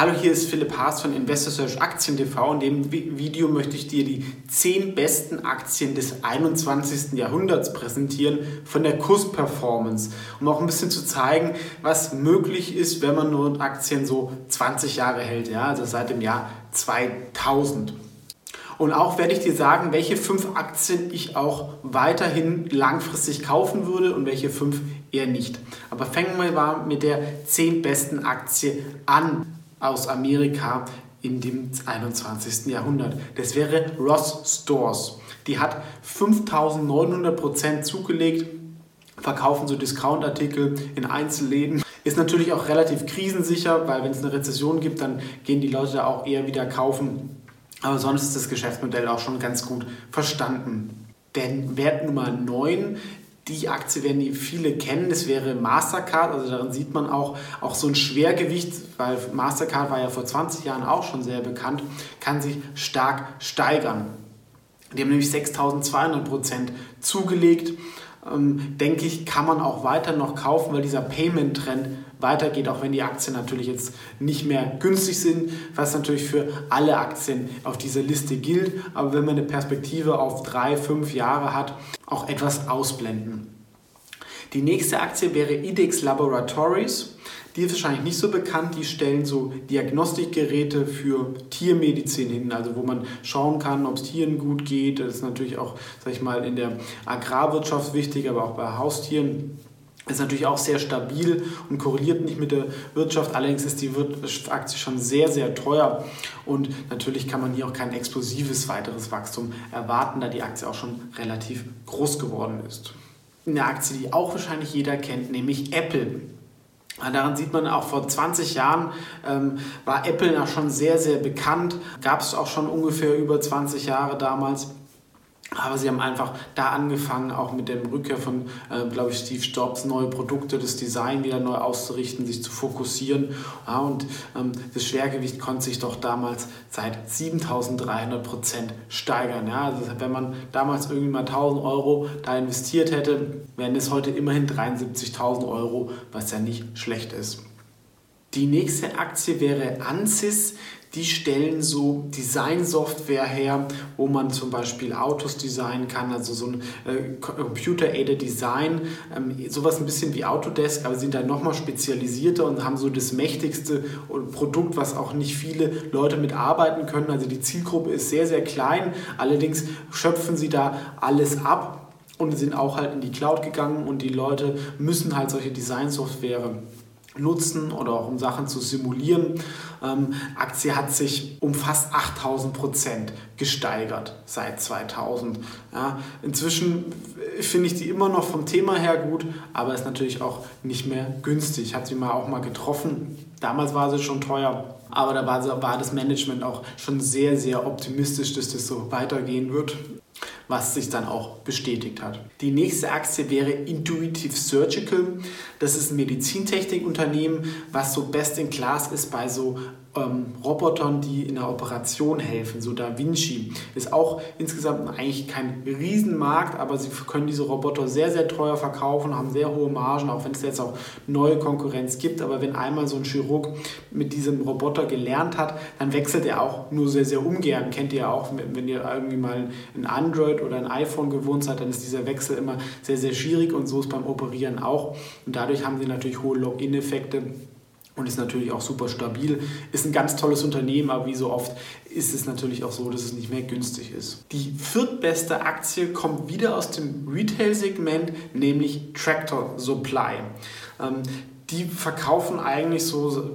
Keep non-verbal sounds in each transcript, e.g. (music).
Hallo, hier ist Philipp Haas von Investor Search Aktien TV. In dem Video möchte ich dir die 10 besten Aktien des 21. Jahrhunderts präsentieren von der Kursperformance, um auch ein bisschen zu zeigen, was möglich ist, wenn man nur Aktien so 20 Jahre hält, ja, also seit dem Jahr 2000. Und auch werde ich dir sagen, welche fünf Aktien ich auch weiterhin langfristig kaufen würde und welche fünf eher nicht. Aber fangen wir mal mit der zehn besten Aktie an aus Amerika in dem 21. Jahrhundert. Das wäre Ross Stores. Die hat 5900% zugelegt, verkaufen so Discount-Artikel in Einzelläden. Ist natürlich auch relativ krisensicher, weil wenn es eine Rezession gibt, dann gehen die Leute auch eher wieder kaufen aber sonst ist das Geschäftsmodell auch schon ganz gut verstanden. Denn Wert Nummer 9, die Aktie werden die viele kennen, das wäre Mastercard. Also darin sieht man auch, auch so ein Schwergewicht, weil Mastercard war ja vor 20 Jahren auch schon sehr bekannt, kann sich stark steigern. Die haben nämlich 6200 Prozent zugelegt. Ähm, denke ich, kann man auch weiter noch kaufen, weil dieser Payment-Trend weitergeht, auch wenn die Aktien natürlich jetzt nicht mehr günstig sind, was natürlich für alle Aktien auf dieser Liste gilt. Aber wenn man eine Perspektive auf drei, fünf Jahre hat, auch etwas ausblenden. Die nächste Aktie wäre IDEX Laboratories. Die ist wahrscheinlich nicht so bekannt. Die stellen so Diagnostikgeräte für Tiermedizin hin, also wo man schauen kann, ob es Tieren gut geht. Das ist natürlich auch, sag ich mal, in der Agrarwirtschaft wichtig, aber auch bei Haustieren ist natürlich auch sehr stabil und korreliert nicht mit der Wirtschaft. Allerdings ist die Aktie schon sehr, sehr teuer und natürlich kann man hier auch kein explosives weiteres Wachstum erwarten, da die Aktie auch schon relativ groß geworden ist. Eine Aktie, die auch wahrscheinlich jeder kennt, nämlich Apple. Daran sieht man auch vor 20 Jahren ähm, war Apple ja schon sehr, sehr bekannt. Gab es auch schon ungefähr über 20 Jahre damals. Aber sie haben einfach da angefangen, auch mit dem Rückkehr von, äh, glaube ich, Steve Jobs, neue Produkte, das Design wieder neu auszurichten, sich zu fokussieren. Ja, und ähm, das Schwergewicht konnte sich doch damals seit 7300 Prozent steigern. Ja, also wenn man damals irgendwie mal 1000 Euro da investiert hätte, wären es heute immerhin 73.000 Euro, was ja nicht schlecht ist. Die nächste Aktie wäre Ansys die stellen so Designsoftware her, wo man zum Beispiel Autos designen kann, also so ein äh, Computer-Aided Design, ähm, sowas ein bisschen wie Autodesk, aber sind da nochmal spezialisierter und haben so das mächtigste Produkt, was auch nicht viele Leute mitarbeiten können. Also die Zielgruppe ist sehr, sehr klein, allerdings schöpfen sie da alles ab und sind auch halt in die Cloud gegangen und die Leute müssen halt solche Designsoftware nutzen oder auch um Sachen zu simulieren. Ähm, Aktie hat sich um fast 8000 Prozent gesteigert seit 2000. Ja, inzwischen finde ich die immer noch vom Thema her gut, aber ist natürlich auch nicht mehr günstig. Ich habe sie mal auch mal getroffen. Damals war sie schon teuer, aber da war, war das Management auch schon sehr, sehr optimistisch, dass das so weitergehen wird was sich dann auch bestätigt hat. Die nächste Aktie wäre Intuitive Surgical. Das ist ein Medizintechnikunternehmen, was so best in class ist bei so ähm, Robotern, die in der Operation helfen. So Da Vinci ist auch insgesamt eigentlich kein Riesenmarkt, aber sie können diese Roboter sehr, sehr teuer verkaufen, haben sehr hohe Margen, auch wenn es jetzt auch neue Konkurrenz gibt. Aber wenn einmal so ein Chirurg mit diesem Roboter gelernt hat, dann wechselt er auch nur sehr, sehr ungern. Kennt ihr ja auch, wenn ihr irgendwie mal ein Android oder ein iPhone gewohnt seid, dann ist dieser Wechsel immer sehr, sehr schwierig und so ist beim Operieren auch. Und dadurch haben sie natürlich hohe Login-Effekte und ist natürlich auch super stabil. Ist ein ganz tolles Unternehmen, aber wie so oft ist es natürlich auch so, dass es nicht mehr günstig ist. Die viertbeste Aktie kommt wieder aus dem Retail-Segment, nämlich Tractor Supply. Ähm, die verkaufen eigentlich so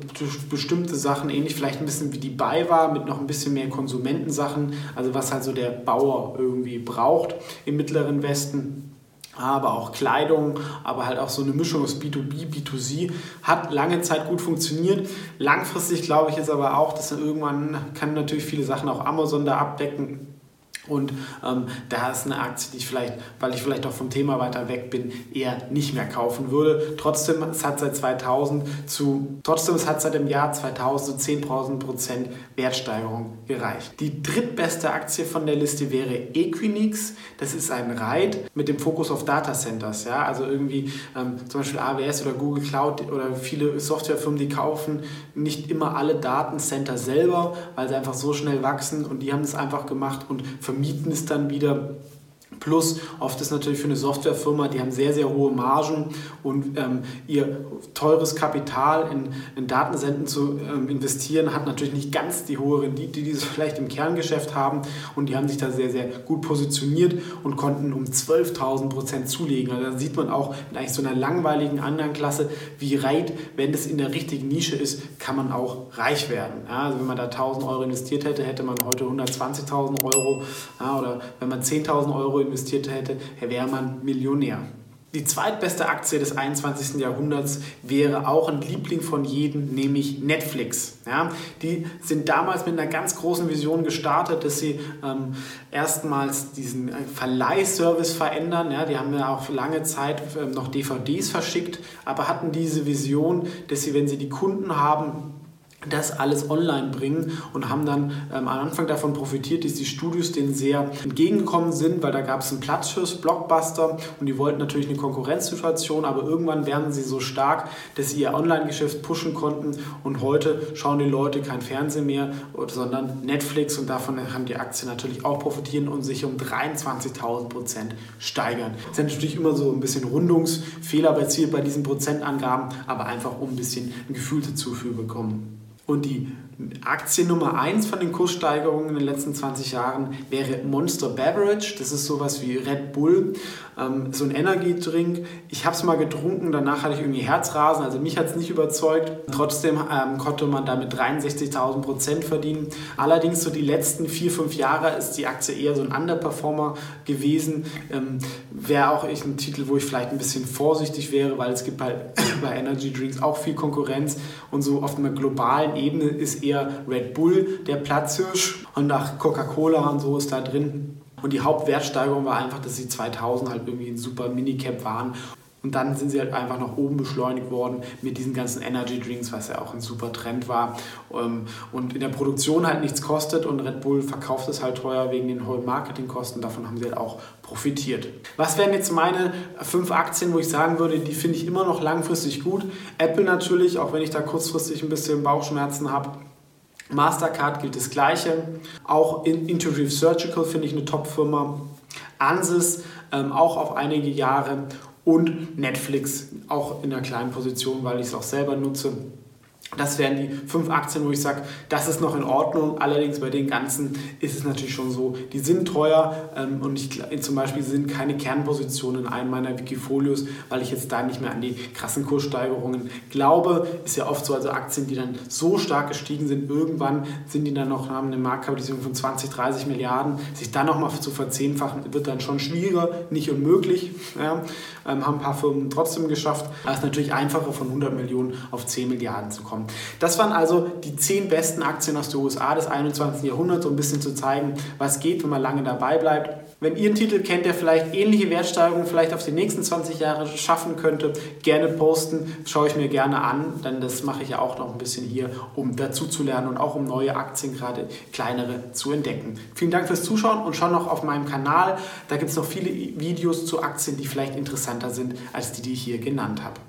bestimmte Sachen, ähnlich vielleicht ein bisschen wie die BayWa, mit noch ein bisschen mehr Konsumentensachen, also was halt so der Bauer irgendwie braucht im Mittleren Westen aber auch Kleidung, aber halt auch so eine Mischung aus B2B, B2C, hat lange Zeit gut funktioniert. Langfristig glaube ich jetzt aber auch, dass irgendwann kann natürlich viele Sachen auch Amazon da abdecken Und ähm, da ist eine Aktie, die ich vielleicht, weil ich vielleicht auch vom Thema weiter weg bin, eher nicht mehr kaufen würde. Trotzdem, es hat seit 2000 zu, trotzdem, es hat seit dem Jahr 2000 zu 10.000 Prozent Wertsteigerung gereicht. Die drittbeste Aktie von der Liste wäre Equinix. Das ist ein Reit mit dem Fokus auf Datacenters. Ja? Also irgendwie ähm, zum Beispiel AWS oder Google Cloud oder viele Softwarefirmen, die kaufen nicht immer alle Datencenter selber, weil sie einfach so schnell wachsen und die haben es einfach gemacht und vermieten es dann wieder Plus, oft ist natürlich für eine Softwarefirma, die haben sehr, sehr hohe Margen und ähm, ihr teures Kapital in, in Datensenden zu ähm, investieren, hat natürlich nicht ganz die hohe Rendite, die sie vielleicht im Kerngeschäft haben. Und die haben sich da sehr, sehr gut positioniert und konnten um 12.000 Prozent zulegen. Also da sieht man auch in eigentlich so einer langweiligen anderen Klasse, wie reit, wenn es in der richtigen Nische ist, kann man auch reich werden. Ja, also wenn man da 1.000 Euro investiert hätte, hätte man heute 120.000 Euro. Ja, oder wenn man 10.000 Euro investiert hätte, wäre man Millionär. Die zweitbeste Aktie des 21. Jahrhunderts wäre auch ein Liebling von jedem, nämlich Netflix. Ja, die sind damals mit einer ganz großen Vision gestartet, dass sie ähm, erstmals diesen Verleihservice verändern. Ja, die haben ja auch lange Zeit ähm, noch DVDs verschickt, aber hatten diese Vision, dass sie, wenn sie die Kunden haben, das alles online bringen und haben dann ähm, am Anfang davon profitiert, dass die Studios denen sehr entgegengekommen sind, weil da gab es einen Platz fürs Blockbuster und die wollten natürlich eine Konkurrenzsituation, aber irgendwann werden sie so stark, dass sie ihr Online-Geschäft pushen konnten und heute schauen die Leute kein Fernsehen mehr, sondern Netflix und davon haben die Aktien natürlich auch profitieren und sich um 23.000 Prozent steigern. Das sind natürlich immer so ein bisschen Rundungsfehler bei diesen Prozentangaben, aber einfach um ein bisschen ein Gefühl dazu für bekommen. Und die Aktie Nummer 1 von den Kurssteigerungen in den letzten 20 Jahren wäre Monster Beverage. Das ist sowas wie Red Bull, ähm, so ein Energy-Drink. Ich habe es mal getrunken, danach hatte ich irgendwie Herzrasen, also mich hat es nicht überzeugt. Trotzdem ähm, konnte man damit 63.000 Prozent verdienen. Allerdings so die letzten 4, 5 Jahre ist die Aktie eher so ein Underperformer gewesen. Ähm, wäre auch ich ein Titel, wo ich vielleicht ein bisschen vorsichtig wäre, weil es gibt halt bei (clears throat) Energy Drinks auch viel Konkurrenz und so auf einer globalen Ebene ist eher Red Bull der Platzhirsch und nach Coca-Cola und so ist da drin. Und die Hauptwertsteigerung war einfach, dass sie 2000 halt irgendwie ein super Minicap waren. Und dann sind sie halt einfach nach oben beschleunigt worden mit diesen ganzen Energy Drinks, was ja auch ein super Trend war. Ähm, und in der Produktion halt nichts kostet und Red Bull verkauft es halt teuer wegen den hohen Marketingkosten. Davon haben sie halt auch profitiert. Was wären jetzt meine fünf Aktien, wo ich sagen würde, die finde ich immer noch langfristig gut? Apple natürlich, auch wenn ich da kurzfristig ein bisschen Bauchschmerzen habe. Mastercard gilt das Gleiche. Auch Intuitive Surgical finde ich eine Top-Firma. Ansys ähm, auch auf einige Jahre und Netflix auch in einer kleinen Position, weil ich es auch selber nutze. Das wären die fünf Aktien, wo ich sage, das ist noch in Ordnung. Allerdings bei den ganzen ist es natürlich schon so, die sind teuer ähm, und ich, zum Beispiel sind keine Kernpositionen in einem meiner Wikifolios, weil ich jetzt da nicht mehr an die krassen Kurssteigerungen glaube. Ist ja oft so, also Aktien, die dann so stark gestiegen sind, irgendwann sind die dann noch, haben eine Marktkapitalisierung von 20, 30 Milliarden. Sich dann nochmal zu verzehnfachen, wird dann schon schwieriger, nicht unmöglich. Ja. Ähm, haben ein paar Firmen trotzdem geschafft. Aber es ist natürlich einfacher, von 100 Millionen auf 10 Milliarden zu kommen. Das waren also die zehn besten Aktien aus den USA des 21. Jahrhunderts, um ein bisschen zu zeigen, was geht, wenn man lange dabei bleibt. Wenn ihr einen Titel kennt, der vielleicht ähnliche Wertsteigerungen vielleicht auf die nächsten 20 Jahre schaffen könnte, gerne posten, schaue ich mir gerne an, denn das mache ich ja auch noch ein bisschen hier, um dazu zu lernen und auch um neue Aktien, gerade kleinere, zu entdecken. Vielen Dank fürs Zuschauen und schau noch auf meinem Kanal. Da gibt es noch viele Videos zu Aktien, die vielleicht interessanter sind als die, die ich hier genannt habe.